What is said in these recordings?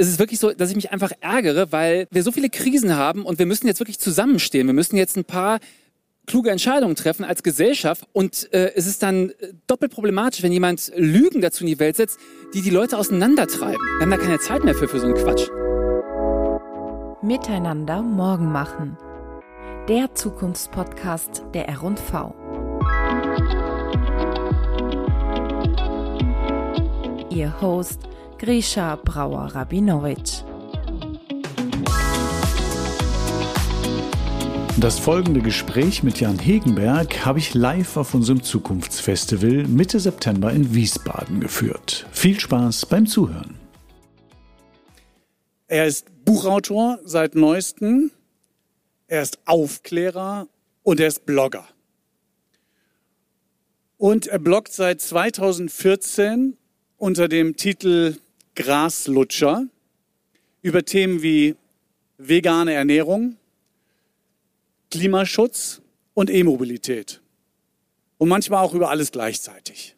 es ist wirklich so, dass ich mich einfach ärgere, weil wir so viele Krisen haben und wir müssen jetzt wirklich zusammenstehen. Wir müssen jetzt ein paar kluge Entscheidungen treffen als Gesellschaft und äh, es ist dann äh, doppelt problematisch, wenn jemand Lügen dazu in die Welt setzt, die die Leute auseinandertreiben. Wir haben da keine Zeit mehr für, für so einen Quatsch. Miteinander morgen machen. Der Zukunftspodcast der R&V. Ihr Host Grisha Brauer-Rabinowitsch. Das folgende Gespräch mit Jan Hegenberg habe ich live auf unserem Zukunftsfestival Mitte September in Wiesbaden geführt. Viel Spaß beim Zuhören. Er ist Buchautor seit neuestem, er ist Aufklärer und er ist Blogger. Und er bloggt seit 2014 unter dem Titel Graslutscher über Themen wie vegane Ernährung, Klimaschutz und E-Mobilität. Und manchmal auch über alles gleichzeitig.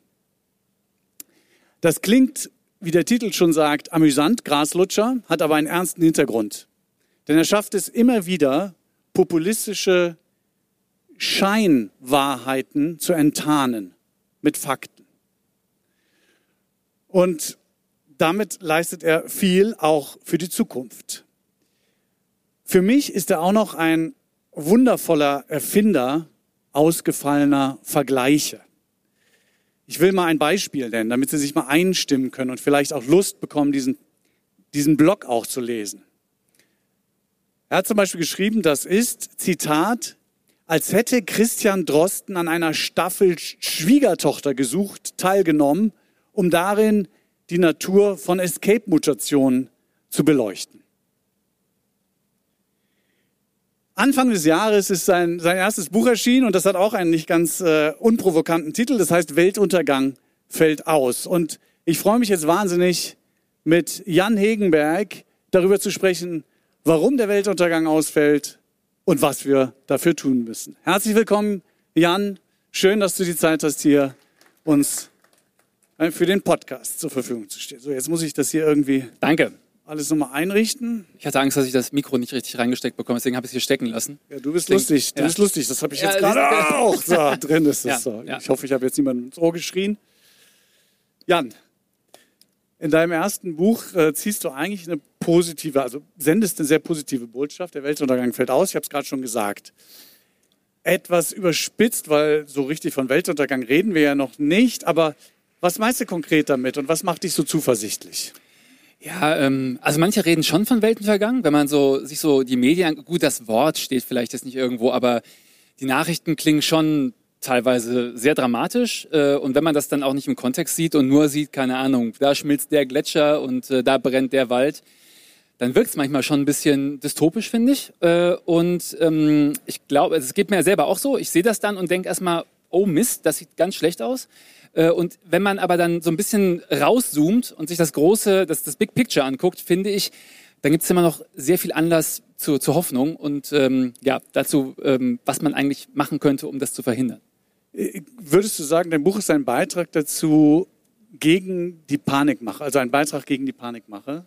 Das klingt, wie der Titel schon sagt, amüsant, Graslutscher, hat aber einen ernsten Hintergrund. Denn er schafft es immer wieder, populistische Scheinwahrheiten zu enttarnen mit Fakten. Und damit leistet er viel auch für die Zukunft. Für mich ist er auch noch ein wundervoller Erfinder ausgefallener Vergleiche. Ich will mal ein Beispiel nennen, damit Sie sich mal einstimmen können und vielleicht auch Lust bekommen, diesen, diesen Blog auch zu lesen. Er hat zum Beispiel geschrieben, das ist, Zitat, als hätte Christian Drosten an einer Staffel Schwiegertochter gesucht, teilgenommen, um darin die Natur von Escape-Mutationen zu beleuchten. Anfang des Jahres ist sein, sein erstes Buch erschienen und das hat auch einen nicht ganz äh, unprovokanten Titel. Das heißt Weltuntergang fällt aus. Und ich freue mich jetzt wahnsinnig, mit Jan Hegenberg darüber zu sprechen, warum der Weltuntergang ausfällt und was wir dafür tun müssen. Herzlich willkommen, Jan. Schön, dass du die Zeit hast, hier uns für den Podcast zur Verfügung zu stehen. So, jetzt muss ich das hier irgendwie. Danke. Alles nochmal einrichten. Ich hatte Angst, dass ich das Mikro nicht richtig reingesteckt bekomme, deswegen habe ich es hier stecken lassen. Ja, du bist Deswegen, lustig. Du ja. bist lustig. Das habe ich jetzt ja, gerade auch. So, drin ist es. So. Ich hoffe, ich habe jetzt niemanden ins Ohr geschrien. Jan, in deinem ersten Buch äh, ziehst du eigentlich eine positive, also sendest eine sehr positive Botschaft. Der Weltuntergang fällt aus. Ich habe es gerade schon gesagt. Etwas überspitzt, weil so richtig von Weltuntergang reden wir ja noch nicht. Aber was meinst du konkret damit und was macht dich so zuversichtlich? Ja, ähm, also manche reden schon von Weltenvergang, wenn man so sich so die Medien, gut, das Wort steht vielleicht jetzt nicht irgendwo, aber die Nachrichten klingen schon teilweise sehr dramatisch. Äh, und wenn man das dann auch nicht im Kontext sieht und nur sieht, keine Ahnung, da schmilzt der Gletscher und äh, da brennt der Wald, dann wirkt es manchmal schon ein bisschen dystopisch, finde ich. Äh, und ähm, ich glaube, es geht mir selber auch so. Ich sehe das dann und denke erstmal, oh Mist, das sieht ganz schlecht aus. Äh, und wenn man aber dann so ein bisschen rauszoomt und sich das große, das, das Big Picture anguckt, finde ich, dann gibt es immer noch sehr viel Anlass zu, zur Hoffnung und ähm, ja, dazu, ähm, was man eigentlich machen könnte, um das zu verhindern. Äh, würdest du sagen, dein Buch ist ein Beitrag dazu gegen die Panikmache, also ein Beitrag gegen die Panikmache?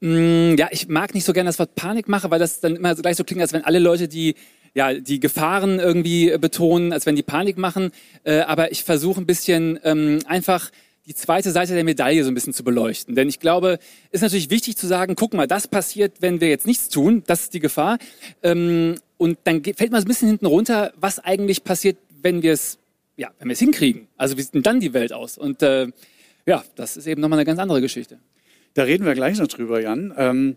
Mm, ja, ich mag nicht so gerne das Wort Panikmache, weil das dann immer so gleich so klingt, als wenn alle Leute, die ja, die Gefahren irgendwie betonen, als wenn die Panik machen. Äh, aber ich versuche ein bisschen ähm, einfach die zweite Seite der Medaille so ein bisschen zu beleuchten. Denn ich glaube, ist natürlich wichtig zu sagen, guck mal, das passiert, wenn wir jetzt nichts tun, das ist die Gefahr. Ähm, und dann fällt man so ein bisschen hinten runter, was eigentlich passiert, wenn wir es, ja, wenn wir es hinkriegen. Also wie sieht denn dann die Welt aus? Und äh, ja, das ist eben nochmal eine ganz andere Geschichte. Da reden wir gleich noch drüber, Jan. Ähm,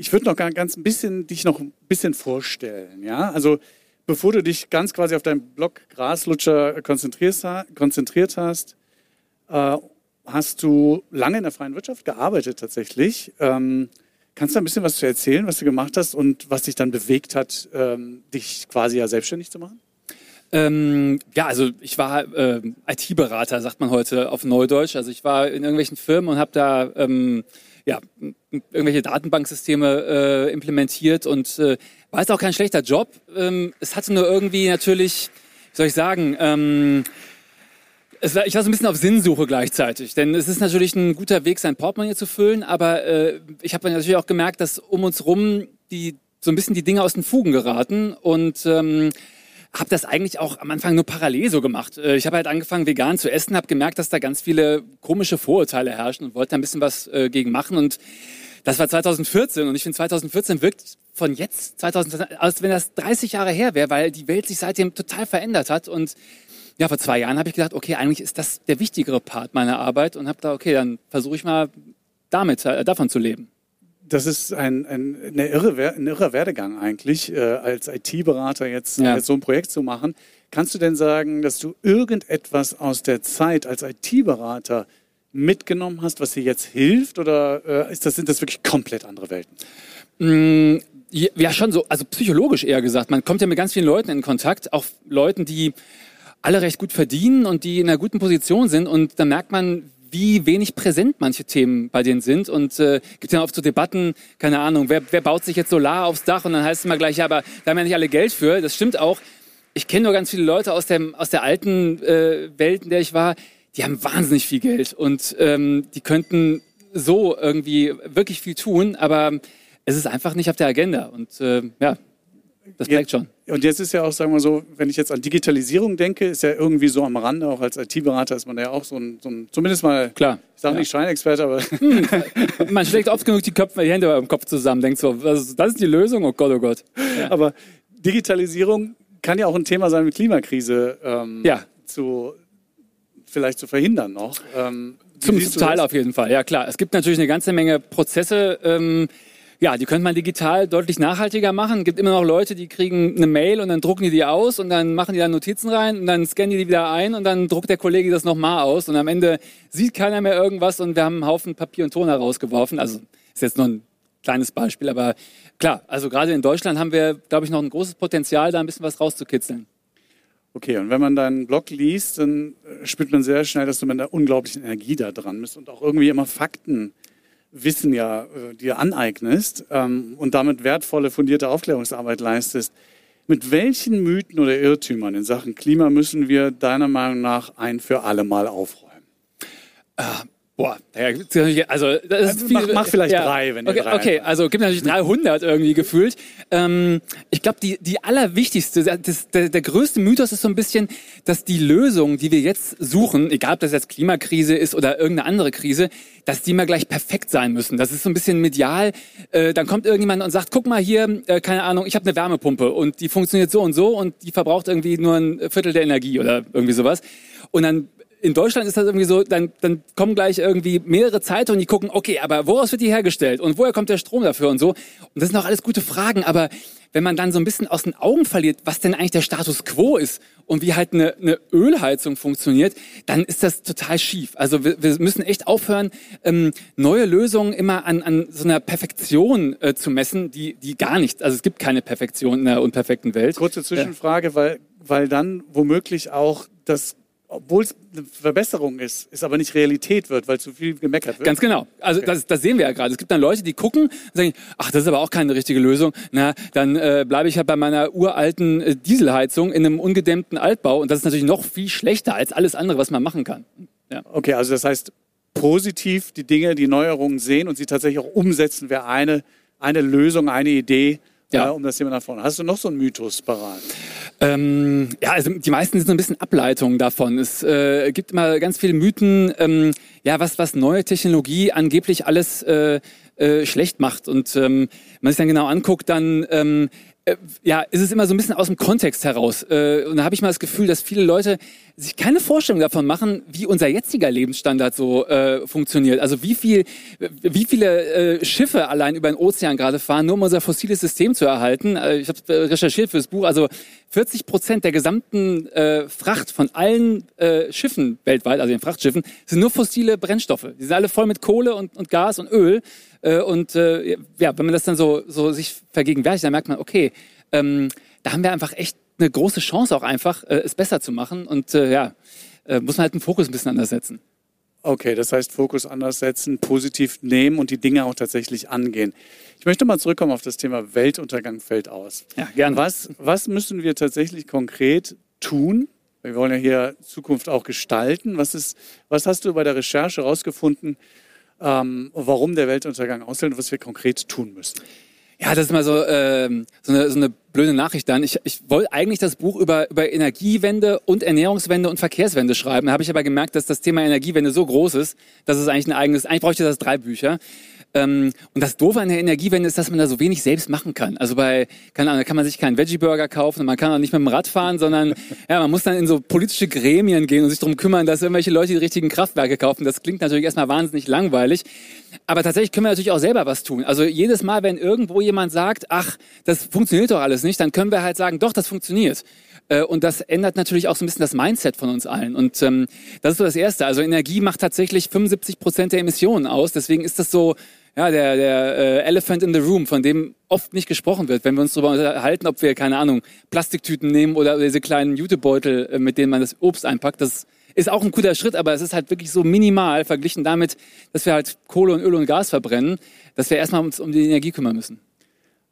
ich würde noch ganz ein bisschen dich noch ein bisschen vorstellen. Ja, also bevor du dich ganz quasi auf deinen Blog Graslutscher konzentriert hast, äh, hast du lange in der freien Wirtschaft gearbeitet tatsächlich. Ähm, kannst du ein bisschen was zu erzählen, was du gemacht hast und was dich dann bewegt hat, ähm, dich quasi ja selbstständig zu machen? Ähm, ja, also ich war äh, IT-Berater, sagt man heute auf Neudeutsch. Also ich war in irgendwelchen Firmen und habe da ähm, ja, irgendwelche Datenbanksysteme äh, implementiert und äh, war jetzt auch kein schlechter Job. Ähm, es hatte nur irgendwie natürlich, wie soll ich sagen, ähm, es war, ich war so ein bisschen auf Sinnsuche gleichzeitig, denn es ist natürlich ein guter Weg, sein Portemonnaie zu füllen, aber äh, ich habe natürlich auch gemerkt, dass um uns rum die so ein bisschen die Dinge aus den Fugen geraten. Und ähm, habe das eigentlich auch am Anfang nur parallel so gemacht. Äh, ich habe halt angefangen, vegan zu essen, habe gemerkt, dass da ganz viele komische Vorurteile herrschen und wollte da ein bisschen was äh, gegen machen. Und das war 2014 und ich finde 2014 wirkt von jetzt, 2014, als wenn das 30 Jahre her wäre, weil die Welt sich seitdem total verändert hat. Und ja, vor zwei Jahren habe ich gedacht, okay, eigentlich ist das der wichtigere Part meiner Arbeit und habe da, okay, dann versuche ich mal damit, äh, davon zu leben das ist ein, ein, eine irre, ein irrer Werdegang eigentlich, äh, als IT-Berater jetzt, ja. jetzt so ein Projekt zu machen. Kannst du denn sagen, dass du irgendetwas aus der Zeit als IT-Berater mitgenommen hast, was dir jetzt hilft? Oder äh, ist das, sind das wirklich komplett andere Welten? Mm, ja, schon so, also psychologisch eher gesagt. Man kommt ja mit ganz vielen Leuten in Kontakt, auch Leuten, die alle recht gut verdienen und die in einer guten Position sind. Und da merkt man, wie wenig präsent manche Themen bei denen sind. Und äh, gibt ja oft so Debatten, keine Ahnung, wer, wer baut sich jetzt Solar aufs Dach? Und dann heißt es immer gleich, ja, aber da haben ja nicht alle Geld für. Das stimmt auch. Ich kenne nur ganz viele Leute aus, dem, aus der alten äh, Welt, in der ich war, die haben wahnsinnig viel Geld und ähm, die könnten so irgendwie wirklich viel tun, aber es ist einfach nicht auf der Agenda. Und äh, ja, das merkt schon. Und jetzt ist ja auch, sagen wir so, wenn ich jetzt an Digitalisierung denke, ist ja irgendwie so am Rande, auch als IT-Berater ist man ja auch so ein, so ein zumindest mal, Klar. ich sage ja. nicht Scheinexperte, aber... Hm. man schlägt oft genug die Köpfe, die Hände im Kopf zusammen, denkt so, das ist die Lösung, oh Gott, oh Gott. Ja. Aber Digitalisierung kann ja auch ein Thema sein mit Klimakrise ähm, ja. zu vielleicht zu verhindern noch. Ähm, Zum Teil auf jeden Fall, ja klar. Es gibt natürlich eine ganze Menge Prozesse, ähm, ja, die könnte man digital deutlich nachhaltiger machen. Es gibt immer noch Leute, die kriegen eine Mail und dann drucken die die aus und dann machen die da Notizen rein und dann scannen die die wieder ein und dann druckt der Kollege das nochmal aus und am Ende sieht keiner mehr irgendwas und wir haben einen Haufen Papier und Ton herausgeworfen. Also ist jetzt nur ein kleines Beispiel, aber klar, also gerade in Deutschland haben wir, glaube ich, noch ein großes Potenzial, da ein bisschen was rauszukitzeln. Okay, und wenn man deinen Blog liest, dann spürt man sehr schnell, dass du mit einer unglaublichen Energie da dran bist und auch irgendwie immer Fakten Wissen ja äh, dir aneignest ähm, und damit wertvolle, fundierte Aufklärungsarbeit leistest. Mit welchen Mythen oder Irrtümern in Sachen Klima müssen wir deiner Meinung nach ein für alle Mal aufräumen? Äh, Boah, also das ist also viel, mach, mach vielleicht ja, drei, wenn okay, drei okay, also gibt natürlich 300 irgendwie gefühlt. Ähm, ich glaube, die die allerwichtigste, das, der, der größte Mythos ist so ein bisschen, dass die Lösung, die wir jetzt suchen, egal ob das jetzt Klimakrise ist oder irgendeine andere Krise, dass die mal gleich perfekt sein müssen. Das ist so ein bisschen medial. Äh, dann kommt irgendjemand und sagt, guck mal hier, äh, keine Ahnung, ich habe eine Wärmepumpe und die funktioniert so und so und die verbraucht irgendwie nur ein Viertel der Energie oder irgendwie sowas. Und dann in Deutschland ist das irgendwie so, dann, dann kommen gleich irgendwie mehrere Zeitungen, die gucken, okay, aber woraus wird die hergestellt und woher kommt der Strom dafür und so. Und das sind auch alles gute Fragen, aber wenn man dann so ein bisschen aus den Augen verliert, was denn eigentlich der Status quo ist und wie halt eine, eine Ölheizung funktioniert, dann ist das total schief. Also wir, wir müssen echt aufhören, ähm, neue Lösungen immer an, an so einer Perfektion äh, zu messen, die, die gar nicht, also es gibt keine Perfektion in der unperfekten Welt. Kurze Zwischenfrage, ja. weil, weil dann womöglich auch das obwohl es eine Verbesserung ist, es aber nicht Realität wird, weil zu viel gemeckert wird. Ganz genau. Also okay. das, das sehen wir ja gerade. Es gibt dann Leute, die gucken und sagen, ach, das ist aber auch keine richtige Lösung. Na, dann äh, bleibe ich halt bei meiner uralten äh, Dieselheizung in einem ungedämmten Altbau und das ist natürlich noch viel schlechter als alles andere, was man machen kann. Ja. Okay, also das heißt, positiv die Dinge, die Neuerungen sehen und sie tatsächlich auch umsetzen, wäre eine, eine Lösung, eine Idee, ja. Äh, um das Thema nach vorne. Hast du noch so einen Mythos parat? Ähm, ja, also die meisten sind so ein bisschen Ableitungen davon. Es äh, gibt immer ganz viele Mythen, ähm, ja, was, was neue Technologie angeblich alles äh, äh, schlecht macht. Und ähm, man sich dann genau anguckt, dann ähm, äh, ja, ist es immer so ein bisschen aus dem Kontext heraus. Äh, und da habe ich mal das Gefühl, dass viele Leute sich keine Vorstellung davon machen, wie unser jetziger Lebensstandard so äh, funktioniert. Also wie viel, wie viele äh, Schiffe allein über den Ozean gerade fahren, nur um unser fossiles System zu erhalten. Äh, ich habe recherchiert fürs Buch. Also 40 Prozent der gesamten äh, Fracht von allen äh, Schiffen weltweit, also den Frachtschiffen, sind nur fossile Brennstoffe. Die sind alle voll mit Kohle und, und Gas und Öl. Äh, und äh, ja, wenn man das dann so, so sich vergegenwärtigt, dann merkt man, okay, ähm, da haben wir einfach echt eine große Chance auch einfach, äh, es besser zu machen. Und äh, ja, äh, muss man halt den Fokus ein bisschen anders setzen. Okay, das heißt Fokus anders setzen, positiv nehmen und die Dinge auch tatsächlich angehen. Ich möchte mal zurückkommen auf das Thema Weltuntergang fällt aus. Ja, gerne. Was, was müssen wir tatsächlich konkret tun, Wir wollen ja hier Zukunft auch gestalten. Was, ist, was hast du bei der Recherche herausgefunden, ähm, warum der Weltuntergang aushält und was wir konkret tun müssen? Ja, das ist mal so, ähm, so, eine, so eine blöde Nachricht dann. Ich, ich wollte eigentlich das Buch über, über Energiewende und Ernährungswende und Verkehrswende schreiben. Da habe ich aber gemerkt, dass das Thema Energiewende so groß ist, dass es eigentlich ein eigenes, eigentlich bräuchte das drei Bücher. Ähm, und das Doofe an der Energiewende ist, dass man da so wenig selbst machen kann. Also bei, keine Ahnung, da kann man sich keinen Veggie-Burger kaufen und man kann auch nicht mit dem Rad fahren, sondern ja, man muss dann in so politische Gremien gehen und sich darum kümmern, dass irgendwelche Leute die richtigen Kraftwerke kaufen. Das klingt natürlich erstmal wahnsinnig langweilig. Aber tatsächlich können wir natürlich auch selber was tun. Also jedes Mal, wenn irgendwo jemand sagt, ach, das funktioniert doch alles nicht, dann können wir halt sagen, doch, das funktioniert. Äh, und das ändert natürlich auch so ein bisschen das Mindset von uns allen. Und ähm, das ist so das Erste. Also Energie macht tatsächlich 75 Prozent der Emissionen aus. Deswegen ist das so ja, der, der äh, Elephant in the Room, von dem oft nicht gesprochen wird, wenn wir uns darüber unterhalten, ob wir, keine Ahnung, Plastiktüten nehmen oder diese kleinen Jutebeutel, äh, mit denen man das Obst einpackt. Das ist auch ein guter Schritt, aber es ist halt wirklich so minimal verglichen damit, dass wir halt Kohle und Öl und Gas verbrennen, dass wir erstmal uns um die Energie kümmern müssen.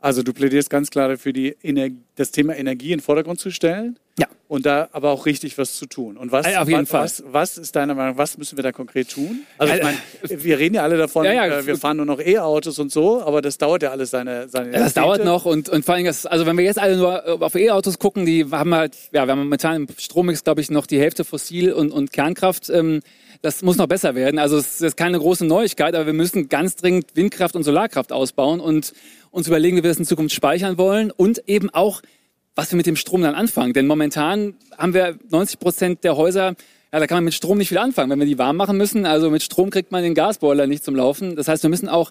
Also du plädierst ganz klar dafür, die Energie, das Thema Energie in den Vordergrund zu stellen. Ja. Und da aber auch richtig was zu tun. Und was, Ja, auf jeden was, Fall. was, was ist deiner Meinung nach, was müssen wir da konkret tun? Also ich Ja, meine, wir reden ja alle davon, Ja, ja, äh, wir fahren nur noch E-Autos und so, aber das dauert ja alles seine, seine Ja, das Jahrzehnte. dauert noch und, und vor allem, das, also wenn wir jetzt alle nur auf E-Autos gucken, die haben halt, ja, wir haben momentan im Strommix, glaube ich, noch die Hälfte Fossil und, und Kernkraft. Ähm, das muss noch besser werden. Also es ist keine große Neuigkeit, aber wir müssen ganz dringend Windkraft und Solarkraft ausbauen und uns überlegen, wie wir das in Zukunft speichern wollen und eben auch, was wir mit dem Strom dann anfangen. Denn momentan haben wir 90 Prozent der Häuser, ja, da kann man mit Strom nicht viel anfangen, wenn wir die warm machen müssen. Also mit Strom kriegt man den Gasboiler nicht zum Laufen. Das heißt, wir müssen auch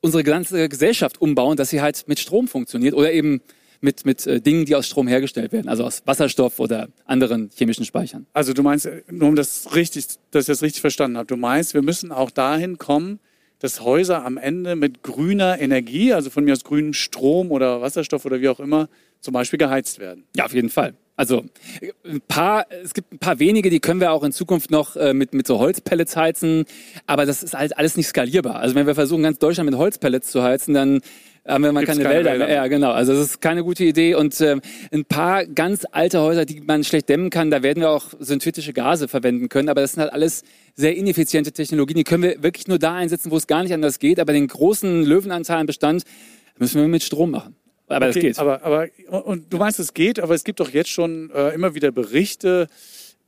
unsere ganze Gesellschaft umbauen, dass sie halt mit Strom funktioniert oder eben mit, mit äh, Dingen, die aus Strom hergestellt werden, also aus Wasserstoff oder anderen chemischen Speichern. Also du meinst, nur um das richtig, dass ich das richtig verstanden habe, du meinst, wir müssen auch dahin kommen, dass Häuser am Ende mit grüner Energie, also von mir aus grünem Strom oder Wasserstoff oder wie auch immer, zum Beispiel geheizt werden. Ja, auf jeden Fall. Also ein paar, es gibt ein paar wenige, die können wir auch in Zukunft noch äh, mit, mit so Holzpellets heizen, aber das ist halt alles nicht skalierbar. Also wenn wir versuchen, ganz Deutschland mit Holzpellets zu heizen, dann haben wir mal keine, keine Wälder Wälder mehr. Ja, genau. Also das ist keine gute Idee. Und ähm, ein paar ganz alte Häuser, die man schlecht dämmen kann, da werden wir auch synthetische Gase verwenden können. Aber das sind halt alles sehr ineffiziente Technologien. Die können wir wirklich nur da einsetzen, wo es gar nicht anders geht. Aber den großen Löwenanteil an Bestand müssen wir mit Strom machen. Aber das Okay, geht. Aber, aber, und du meinst, es geht, aber es gibt doch jetzt schon äh, immer wieder Berichte,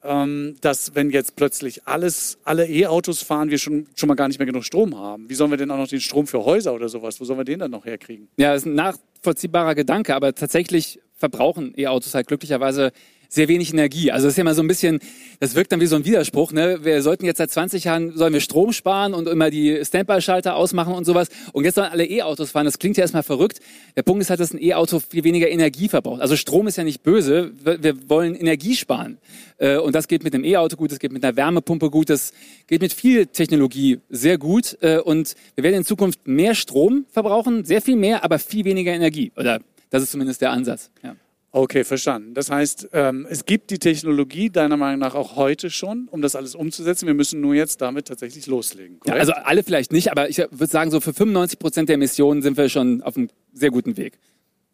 ähm, dass wenn jetzt plötzlich alles, alle E-Autos fahren, wir schon, schon mal gar nicht mehr genug Strom haben. Wie sollen wir denn auch noch den Strom für Häuser oder sowas, wo sollen wir den dann noch herkriegen? Ja, das ist ein nachvollziehbarer Gedanke, aber tatsächlich verbrauchen E-Autos halt glücklicherweise sehr wenig Energie. Also das ist ja immer so ein bisschen, das wirkt dann wie so ein Widerspruch. Ne? Wir sollten jetzt seit 20 Jahren, sollen wir Strom sparen und immer die Standby-Schalter ausmachen und sowas. Und jetzt sollen alle E-Autos fahren. Das klingt ja erstmal verrückt. Der Punkt ist halt, dass ein E-Auto viel weniger Energie verbraucht. Also Strom ist ja nicht böse. Wir wollen Energie sparen. Äh, Und das geht mit dem E-Auto gut, das geht mit einer Wärmepumpe gut, das geht mit viel Technologie sehr gut. Äh, Und wir werden in Zukunft mehr Strom verbrauchen, sehr viel mehr, aber viel weniger Energie. Oder das ist zumindest der Ansatz. Ja. Okay, verstanden. Das heißt, ähm, es gibt die Technologie deiner Meinung nach auch heute schon, um das alles umzusetzen. Wir müssen nur jetzt damit tatsächlich loslegen. Ja, also alle vielleicht nicht, aber ich würde sagen, so für 95 Prozent der Emissionen sind wir schon auf einem sehr guten Weg.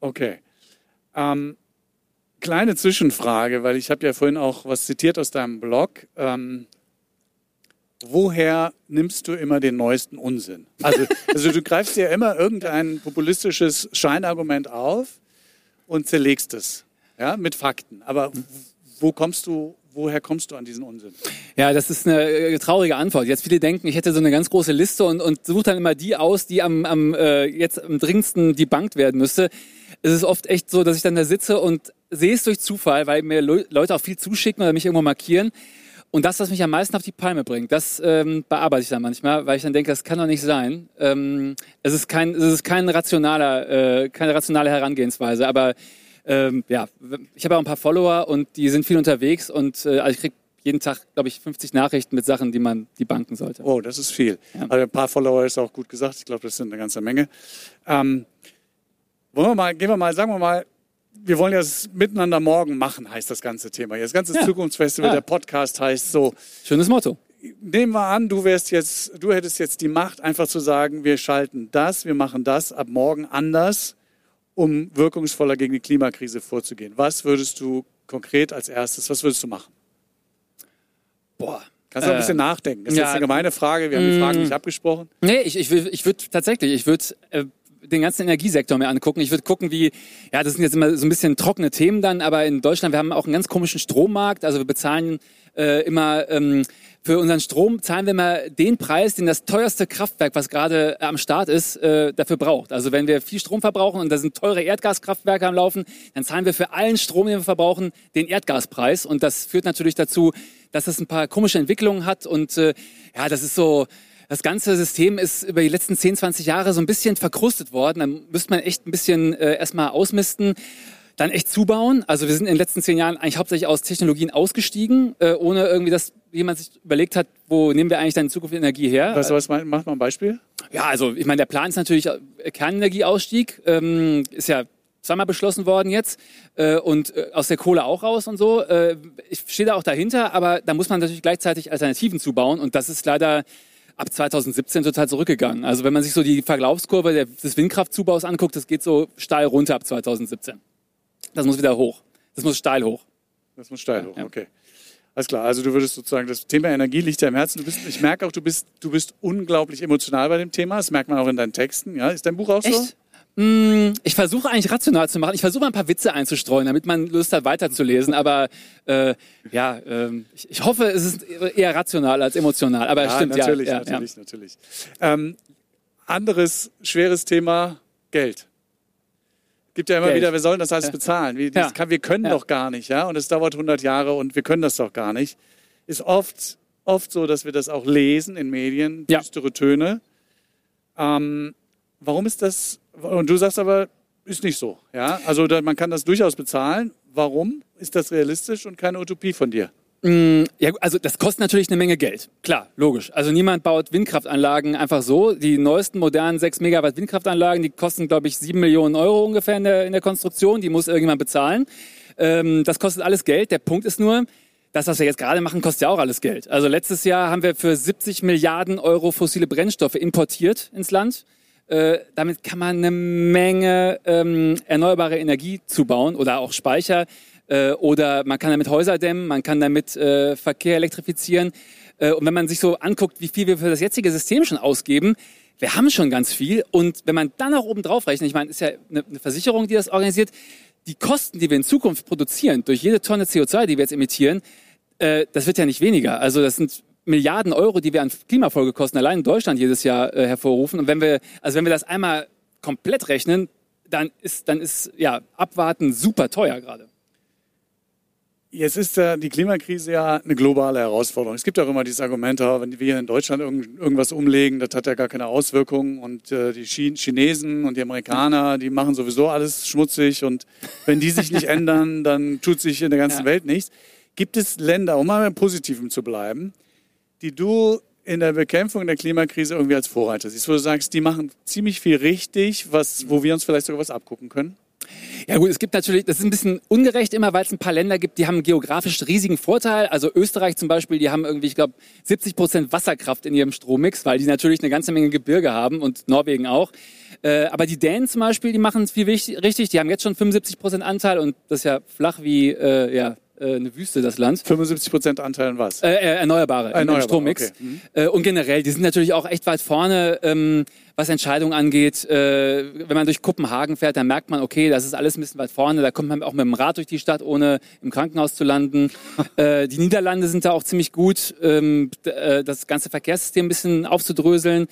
Okay. Ähm, kleine Zwischenfrage, weil ich habe ja vorhin auch was zitiert aus deinem Blog. Ähm, woher nimmst du immer den neuesten Unsinn? Also, also du greifst ja immer irgendein populistisches Scheinargument auf und zerlegst es ja, mit Fakten. Aber wo kommst du, woher kommst du an diesen Unsinn? Ja, das ist eine äh, traurige Antwort. Jetzt viele denken, ich hätte so eine ganz große Liste und, und suche dann immer die aus, die am, am äh, jetzt am dringendsten debunked werden müsste. Es ist oft echt so, dass ich dann da sitze und sehe es durch Zufall, weil mir Leu- Leute auch viel zuschicken oder mich irgendwo markieren. Und das, was mich am meisten auf die Palme bringt, das ähm, bearbeite ich dann manchmal, weil ich dann denke, das kann doch nicht sein. Ähm, es ist kein, es ist kein rationaler, äh, keine rationale Herangehensweise. Aber ähm, ja, ich habe auch ein paar Follower und die sind viel unterwegs und äh, also ich krieg jeden Tag, glaube ich, 50 Nachrichten mit Sachen, die man die banken sollte. Oh, das ist viel. Ja. Also ein paar Follower ist auch gut gesagt. Ich glaube, das sind eine ganze Menge. Ähm, wollen wir mal, gehen wir mal, sagen wir mal, wir wollen ja das miteinander morgen machen, heißt das ganze Thema. Das ganze Ja. Zukunftsfestival, Ja. der Podcast heißt so. Schönes Motto. Nehmen wir an, du wärst jetzt, du hättest jetzt die Macht, einfach zu sagen, wir schalten das, wir machen das ab morgen anders um wirkungsvoller gegen die Klimakrise vorzugehen? Was würdest du konkret als erstes, was würdest du machen? Boah. Kannst du äh, ein bisschen nachdenken? Das ist ja, jetzt eine gemeine Frage, wir haben die Fragen mm. nicht abgesprochen. Nee, ich, ich, ich würde tatsächlich, ich würde äh, den ganzen Energiesektor mir angucken. Ich würde gucken, wie, ja, das sind jetzt immer so ein bisschen trockene Themen dann, aber in Deutschland, wir haben auch einen ganz komischen Strommarkt. Also wir bezahlen äh, immer ähm, für unseren Strom zahlen wir mal den Preis, den das teuerste Kraftwerk, was gerade am Start ist, äh, dafür braucht. Also wenn wir viel Strom verbrauchen und da sind teure Erdgaskraftwerke am Laufen, dann zahlen wir für allen Strom, den wir verbrauchen, den Erdgaspreis. Und das führt natürlich dazu, dass es ein paar komische Entwicklungen hat. Und äh, ja, das ist so, das ganze System ist über die letzten 10, 20 Jahre so ein bisschen verkrustet worden. Da müsste man echt ein bisschen äh, erstmal ausmisten dann echt zubauen. Also wir sind in den letzten zehn Jahren eigentlich hauptsächlich aus Technologien ausgestiegen, äh, ohne irgendwie, dass jemand sich überlegt hat, wo nehmen wir eigentlich dann in Zukunft Energie her. Was, was mach mal ein Beispiel? Ja, also ich meine, der Plan ist natürlich äh, Kernenergieausstieg, ähm, ist ja zweimal beschlossen worden jetzt äh, und äh, aus der Kohle auch raus und so. Äh, ich stehe da auch dahinter, aber da muss man natürlich gleichzeitig Alternativen zubauen und das ist leider ab 2017 total zurückgegangen. Also wenn man sich so die Verlaufskurve des Windkraftzubaus anguckt, das geht so steil runter ab 2017. Das muss wieder hoch. Das muss steil hoch. Das muss steil hoch, ja. okay. Alles klar, also du würdest sozusagen, das Thema Energie liegt ja im Herzen. Du bist, ich merke auch, du bist, du bist unglaublich emotional bei dem Thema. Das merkt man auch in deinen Texten. Ja? Ist dein Buch auch Echt? so? Mm, ich versuche eigentlich rational zu machen. Ich versuche ein paar Witze einzustreuen, damit man Lust hat, weiterzulesen. Aber äh, ja, äh, ich, ich, hoffe, es ist eher rational als emotional. Aber ja, stimmt, natürlich, ja. Natürlich, ja. natürlich, ähm, anderes schweres Thema, Geld. Gibt ja immer Geld. wieder, wir sollen das alles bezahlen. Wir, ja. kann, wir können doch gar nicht, ja. Und es dauert 100 Jahre und wir können das doch gar nicht. Ist oft, oft so, dass wir das auch lesen in Medien, düstere Töne. Ähm, warum ist das und du sagst aber, ist nicht so. Ja? Also da, man kann das durchaus bezahlen. Warum ist das realistisch und keine Utopie von dir? Mm, ja, also das kostet natürlich eine Menge Geld. Klar, logisch. Also niemand baut Windkraftanlagen einfach so. Die neuesten modernen 6 Megawatt Windkraftanlagen, die kosten, glaube ich, 7 Millionen Euro ungefähr in der, in der Konstruktion. Die muss irgendjemand bezahlen. Ähm, das kostet alles Geld. Der Punkt ist nur, das, was wir jetzt gerade machen, kostet ja auch alles Geld. Also letztes Jahr haben wir für 70 Milliarden Euro fossile Brennstoffe importiert ins Land. Äh, damit kann man eine Menge ähm, erneuerbare Energie zubauen oder auch Speicher. Äh, oder man kann damit Häuser dämmen, man kann damit äh, Verkehr elektrifizieren. Äh, und wenn man sich so anguckt, wie viel wir für das jetzige System schon ausgeben, wir haben schon ganz viel. Und wenn man dann auch oben drauf rechnet, ich meine, ist ja eine, eine Versicherung, die das organisiert, die Kosten, die wir in Zukunft produzieren, durch jede Tonne CO2, die wir jetzt emittieren, äh, das wird ja nicht weniger. Also das sind Milliarden Euro, die wir an Klimafolgekosten allein in Deutschland jedes Jahr äh, hervorrufen. Und wenn wir, also wenn wir das einmal komplett rechnen, dann ist, dann ist ja abwarten super teuer gerade. Jetzt ist ja die Klimakrise ja eine globale Herausforderung. Es gibt auch immer dieses Argument, wenn wir in Deutschland irgendwas umlegen, das hat ja gar keine Auswirkungen. Und äh, die Chinesen und die Amerikaner, die machen sowieso alles schmutzig. Und wenn die sich nicht ändern, dann tut sich in der ganzen ja. Welt nichts. Gibt es Länder, um mal im Positiven zu bleiben, die du in der Bekämpfung der Klimakrise irgendwie als Vorreiter siehst, wo du sagst, die machen ziemlich viel richtig, was, wo wir uns vielleicht sogar was abgucken können? Ja gut, es gibt natürlich, das ist ein bisschen ungerecht immer, weil es ein paar Länder gibt, die haben einen geografisch riesigen Vorteil. Also Österreich zum Beispiel, die haben irgendwie, ich glaube, 70 Prozent Wasserkraft in ihrem Strommix, weil die natürlich eine ganze Menge Gebirge haben und Norwegen auch. Äh, aber die Dänen zum Beispiel, die machen es viel wichtig, richtig, die haben jetzt schon 75 Prozent Anteil und das ist ja flach wie äh, ja, äh, eine Wüste, das Land. 75 Prozent Anteil an was? Äh, äh, Erneuerbare, Erneuerbare im Strommix. Okay. Mhm. Äh, und generell, die sind natürlich auch echt weit vorne, ähm, was Entscheidungen angeht. Äh, wenn man durch Kopenhagen fährt, dann merkt man, okay, das ist alles ein bisschen weit vorne. Da kommt man auch mit dem Rad durch die Stadt, ohne im Krankenhaus zu landen. äh, die Niederlande sind da auch ziemlich gut, ähm, äh, das ganze Verkehrssystem ein bisschen aufzudröseln.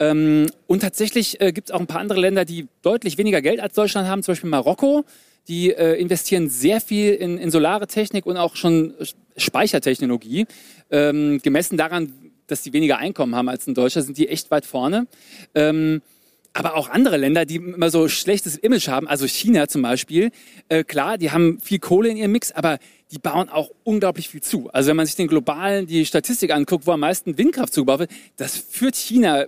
Ähm, und tatsächlich äh, gibt es auch ein paar andere Länder, die deutlich weniger Geld als Deutschland haben, zum Beispiel Marokko. Die äh, investieren sehr viel in, in solare Technik und auch schon Speichertechnologie. Ähm, gemessen daran, dass die weniger Einkommen haben als in Deutschland, sind die echt weit vorne. Ähm, aber auch andere Länder, die immer so schlechtes Image haben, also China zum Beispiel, äh, klar, die haben viel Kohle in ihrem Mix, aber die bauen auch unglaublich viel zu. Also wenn man sich den globalen, die Statistik anguckt, wo am meisten Windkraft zugebaut wird, das führt China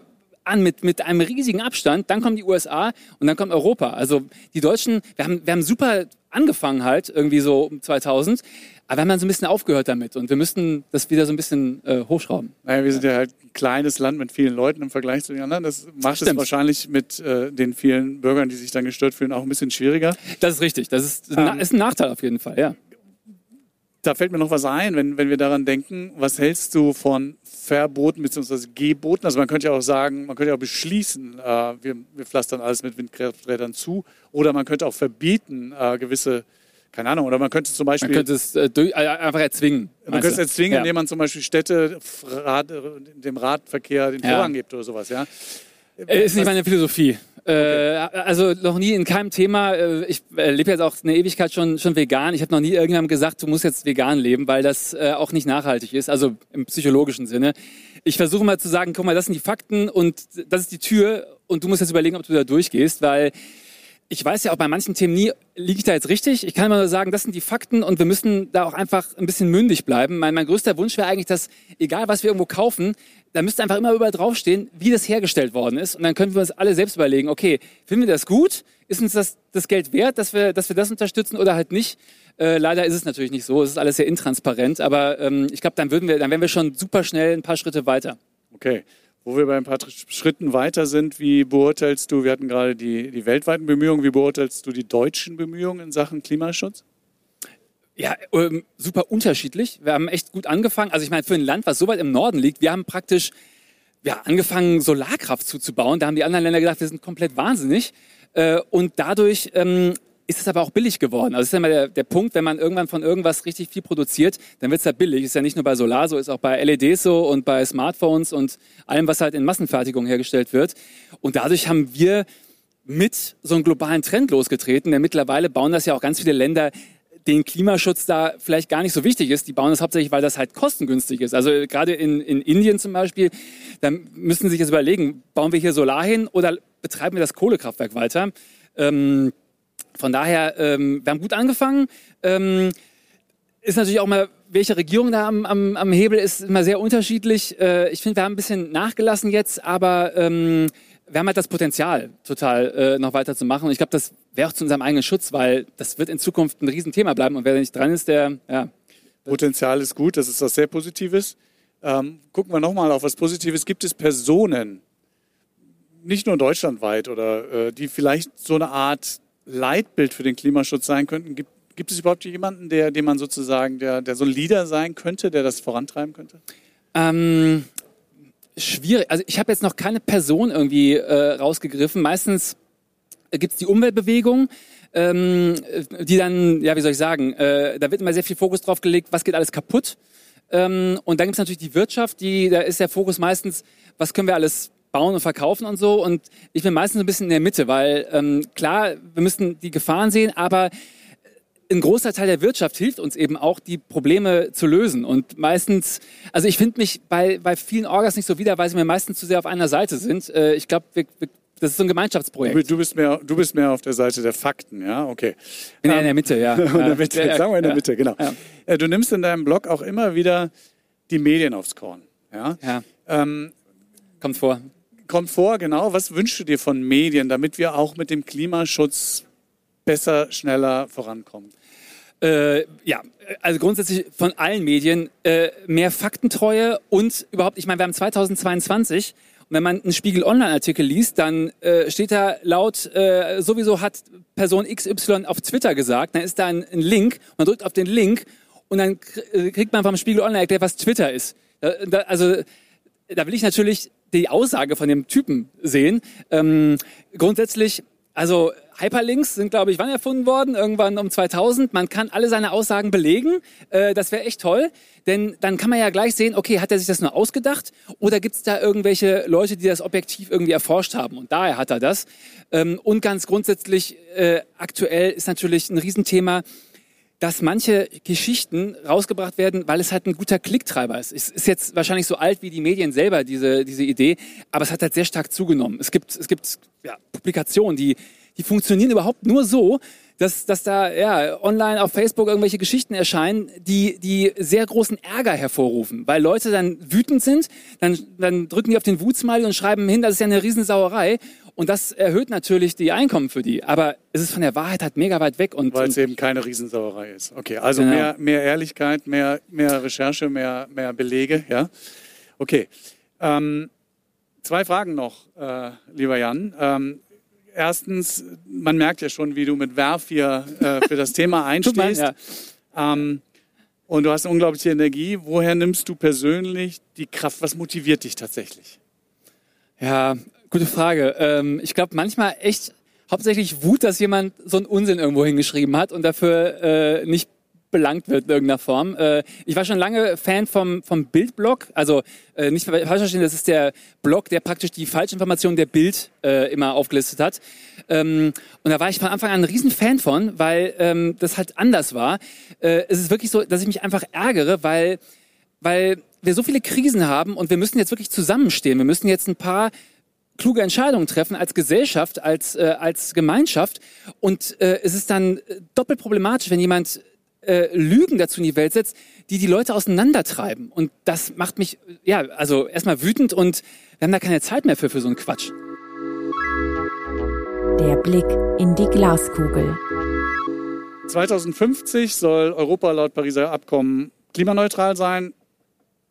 an mit, mit einem riesigen Abstand. Dann kommen die USA und dann kommt Europa. Also die Deutschen, wir haben, wir haben super angefangen halt, irgendwie so um 2000. Aber wir haben dann so ein bisschen aufgehört damit und wir müssten das wieder so ein bisschen äh, hochschrauben. Naja, wir sind ja halt ein kleines Land mit vielen Leuten im Vergleich zu den anderen. Das macht Stimmt. es wahrscheinlich mit äh, den vielen Bürgern, die sich dann gestört fühlen, auch ein bisschen schwieriger. Das ist richtig. Das ist, Ähm, ist ein Nachteil auf jeden Fall, ja. Da fällt mir noch was ein, wenn, wenn wir daran denken, was hältst du von Verboten bzw. Geboten? Also man könnte ja auch sagen, man könnte ja auch beschließen, äh, wir, wir pflastern alles mit Windkrafträdern zu. Oder man könnte auch verbieten, äh, gewisse, keine Ahnung, oder man könnte zum Beispiel... Man könnte es äh, durch, äh, einfach erzwingen. Man könnte es erzwingen, ja. indem man zum Beispiel Städte Rad, dem Radverkehr den Ja. Vorrang gibt oder sowas, ja. Äh, Ist nicht meine Philosophie. Äh, also noch nie in keinem Thema. Äh, ich äh, lebe jetzt auch eine Ewigkeit schon, schon vegan. Ich habe noch nie irgendjemandem gesagt, du musst jetzt vegan leben, weil das äh, auch nicht nachhaltig ist, also im psychologischen Sinne. Ich versuche mal zu sagen, guck mal, das sind die Fakten und das ist die Tür und du musst jetzt überlegen, ob du da durchgehst, weil ich weiß ja auch bei manchen Themen nie, liege ich da jetzt richtig? Ich kann immer nur sagen, das sind die Fakten und wir müssen da auch einfach ein bisschen mündig bleiben. Mein, mein größter Wunsch wäre eigentlich, dass egal was wir irgendwo kaufen, da müsste einfach immer überall draufstehen, wie das hergestellt worden ist. Und dann können wir uns alle selbst überlegen, okay, finden wir das gut? Ist uns das, das Geld wert, dass wir, dass wir das unterstützen oder halt nicht? Äh, leider ist es natürlich nicht so. Es ist alles sehr intransparent. Aber ähm, ich glaube, dann würden wir, dann wären wir schon super schnell ein paar Schritte weiter. Okay. Wo wir bei ein paar Schritten weiter sind, wie beurteilst du, wir hatten gerade die, die weltweiten Bemühungen, wie beurteilst du die deutschen Bemühungen in Sachen Klimaschutz? Ja, ähm, super unterschiedlich. Wir haben echt gut angefangen. Also ich meine, für ein Land, was so weit im Norden liegt, wir haben praktisch ja, angefangen, Solarkraft zuzubauen. Da haben die anderen Länder gedacht, wir sind komplett wahnsinnig. Äh, und dadurch ähm, ist es aber auch billig geworden. Also das ist ja immer der, der Punkt, wenn man irgendwann von irgendwas richtig viel produziert, dann wird es ja billig. Ist ja nicht nur bei Solar so, ist auch bei LEDs so und bei Smartphones und allem, was halt in Massenfertigung hergestellt wird. Und dadurch haben wir mit so einem globalen Trend losgetreten, denn mittlerweile bauen das ja auch ganz viele Länder, denen Klimaschutz da vielleicht gar nicht so wichtig ist. Die bauen das hauptsächlich, weil das halt kostengünstig ist. Also gerade in, in Indien zum Beispiel, da müssen sie sich jetzt überlegen, bauen wir hier Solar hin oder betreiben wir das Kohlekraftwerk weiter? Ähm, von daher, ähm, wir haben gut angefangen. Ähm, ist natürlich auch mal, welche Regierung da am, am, am Hebel ist, immer sehr unterschiedlich. Äh, ich finde, wir haben ein bisschen nachgelassen jetzt, aber ähm, wir haben halt das Potenzial, total äh, noch weiter zu machen. Und ich glaube, das wäre auch zu unserem eigenen Schutz, weil das wird in Zukunft ein Riesenthema bleiben. Und wer nicht dran ist, der, ja, Potenzial ist gut, das ist was sehr Positives. Ähm, gucken wir nochmal auf was Positives. Gibt es Personen, nicht nur deutschlandweit, oder äh, die vielleicht so eine Art Leitbild für den Klimaschutz sein könnten? Gibt, gibt es überhaupt jemanden, der, dem man sozusagen, der, der so ein Leader sein könnte, der das vorantreiben könnte? Ähm, schwierig. Also ich habe jetzt noch keine Person irgendwie äh, rausgegriffen. Meistens gibt es die Umweltbewegung, ähm, die dann, ja, wie soll ich sagen, äh, da wird immer sehr viel Fokus drauf gelegt, was geht alles kaputt. Ähm, und dann gibt es natürlich die Wirtschaft, die, da ist der Fokus meistens, was können wir alles bauen und verkaufen und so. Und ich bin meistens ein bisschen in der Mitte, weil ähm, klar, wir müssen die Gefahren sehen, aber ein großer Teil der Wirtschaft hilft uns eben auch, die Probleme zu lösen. Und meistens, also ich finde mich bei, bei vielen Orgas nicht so wieder, weil sie mir meistens zu sehr auf einer Seite sind. Äh, ich glaube, wir, wir, das ist so ein Gemeinschaftsprojekt. Du bist mehr, du bist mehr auf der Seite der Fakten, ja? Okay. Bin ja in der Mitte, ja. in der Mitte, Ja, sagen wir in der ja. Mitte, genau. Ja. Äh, Du nimmst in deinem Blog auch immer wieder die Medien aufs Korn. Ja? Ja, Ähm, kommt vor. Kommt vor, genau. Was wünschst du dir von Medien, damit wir auch mit dem Klimaschutz besser, schneller vorankommen? Äh, ja, also grundsätzlich von allen Medien äh, mehr Faktentreue und überhaupt, ich meine, wir haben 2022 und wenn man einen Spiegel Online-Artikel liest, dann äh, steht da laut, äh, sowieso hat Person XY auf Twitter gesagt, dann ist da ein, ein Link, man drückt auf den Link und dann äh, kriegt man vom Spiegel Online erklärt, was Twitter ist. Da, da, also da will ich natürlich die Aussage von dem Typen sehen. Ähm, grundsätzlich, also Hyperlinks sind, glaube ich, wann erfunden worden? Irgendwann um 2000. Man kann alle seine Aussagen belegen. Äh, das wäre echt toll, denn dann kann man ja gleich sehen, okay, hat er sich das nur ausgedacht oder gibt es da irgendwelche Leute, die das objektiv irgendwie erforscht haben? Und daher hat er das. Ähm, und ganz grundsätzlich, äh, aktuell ist natürlich ein Riesenthema, dass manche Geschichten rausgebracht werden, weil es halt ein guter Klicktreiber ist. Es ist jetzt wahrscheinlich so alt wie die Medien selber, diese, diese Idee, aber es hat halt sehr stark zugenommen. Es gibt, es gibt ja, Publikationen, die, die funktionieren überhaupt nur so, dass, dass da ja, online auf Facebook irgendwelche Geschichten erscheinen, die, die sehr großen Ärger hervorrufen, weil Leute dann wütend sind, dann, dann drücken die auf den Wutsmiley und schreiben hin, das ist ja eine Riesensauerei und das erhöht natürlich die Einkommen für die, aber es ist von der Wahrheit halt mega weit weg. Und, Weil es eben keine Riesensauerei ist. Okay, also genau. mehr, mehr Ehrlichkeit, mehr, mehr Recherche, mehr, mehr Belege, ja. Okay. Ähm, zwei Fragen noch, äh, lieber Jan. Ähm, erstens, man merkt ja schon, wie du mit Werf hier äh, für das Thema einstehst. ja. ähm, und du hast eine unglaubliche Energie. Woher nimmst du persönlich die Kraft? Was motiviert dich tatsächlich? Ja, gute Frage. Ähm, ich glaube manchmal echt hauptsächlich Wut, dass jemand so einen Unsinn irgendwo hingeschrieben hat und dafür äh, nicht belangt wird in irgendeiner Form. Äh, ich war schon lange Fan vom, vom Bildblog. Also äh, nicht falsch verstehen, das ist der Blog, der praktisch die Falschinformationen der Bild äh, immer aufgelistet hat. Ähm, und da war ich von Anfang an ein riesen Fan von, weil ähm, das halt anders war. Äh, es ist wirklich so, dass ich mich einfach ärgere, weil, weil wir so viele Krisen haben und wir müssen jetzt wirklich zusammenstehen. Wir müssen jetzt ein paar kluge Entscheidungen treffen als Gesellschaft, als, äh, als Gemeinschaft. Und äh, es ist dann doppelt problematisch, wenn jemand äh, Lügen dazu in die Welt setzt, die die Leute auseinandertreiben. Und das macht mich, ja, also erstmal wütend und wir haben da keine Zeit mehr für, für so einen Quatsch. Der Blick in die Glaskugel. 2050 soll Europa laut Pariser Abkommen klimaneutral sein.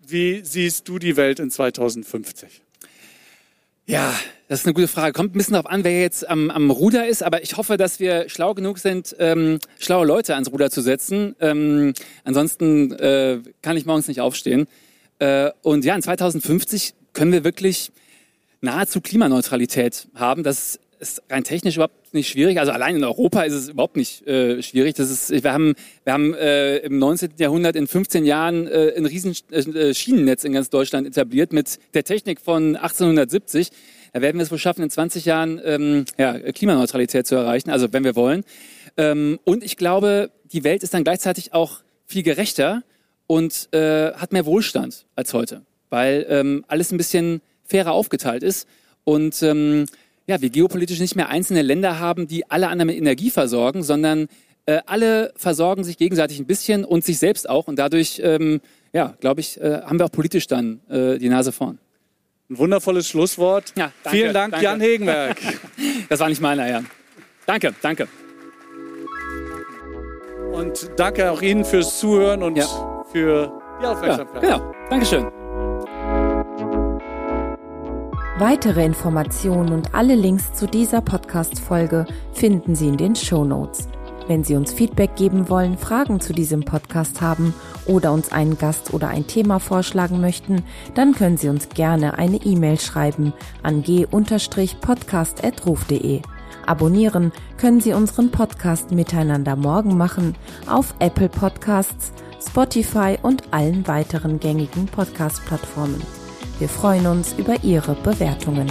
Wie siehst du die Welt in 2050? Ja, das ist eine gute Frage. Kommt ein bisschen darauf an, wer jetzt am, am Ruder ist, aber ich hoffe, dass wir schlau genug sind, ähm, schlaue Leute ans Ruder zu setzen. Ähm, ansonsten äh, kann ich morgens nicht aufstehen. Äh, und ja, in 2050 können wir wirklich nahezu Klimaneutralität haben. Das ist rein technisch überhaupt nicht schwierig. Also allein in Europa ist es überhaupt nicht äh, schwierig. Das ist, wir haben, wir haben äh, im 19. Jahrhundert in 15 Jahren äh, ein riesen äh, Schienennetz in ganz Deutschland etabliert mit der Technik von 1870. Da werden wir es wohl schaffen, in 20 Jahren ähm, ja, Klimaneutralität zu erreichen, also wenn wir wollen. Ähm, und ich glaube, die Welt ist dann gleichzeitig auch viel gerechter und äh, hat mehr Wohlstand als heute, weil ähm, alles ein bisschen fairer aufgeteilt ist und ähm, ja, wir geopolitisch nicht mehr einzelne Länder haben, die alle anderen mit Energie versorgen, sondern äh, alle versorgen sich gegenseitig ein bisschen und sich selbst auch. Und dadurch, ähm, ja, glaube ich, äh, haben wir auch politisch dann äh, die Nase vorn. Ein wundervolles Schlusswort. Ja, danke, Vielen Dank, danke. Jan Hegenberg. das war nicht meiner, ja. Danke, danke. Und danke auch Ihnen fürs Zuhören und ja. für die Aufmerksamkeit. Ja, genau. Dankeschön. Weitere Informationen und alle Links zu dieser Podcast-Folge finden Sie in den Show Notes. Wenn Sie uns Feedback geben wollen, Fragen zu diesem Podcast haben oder uns einen Gast oder ein Thema vorschlagen möchten, dann können Sie uns gerne eine E-Mail schreiben an g-podcast.ruf.de. Abonnieren können Sie unseren Podcast Miteinander morgen machen auf Apple Podcasts, Spotify und allen weiteren gängigen Podcast-Plattformen. Wir freuen uns über Ihre Bewertungen.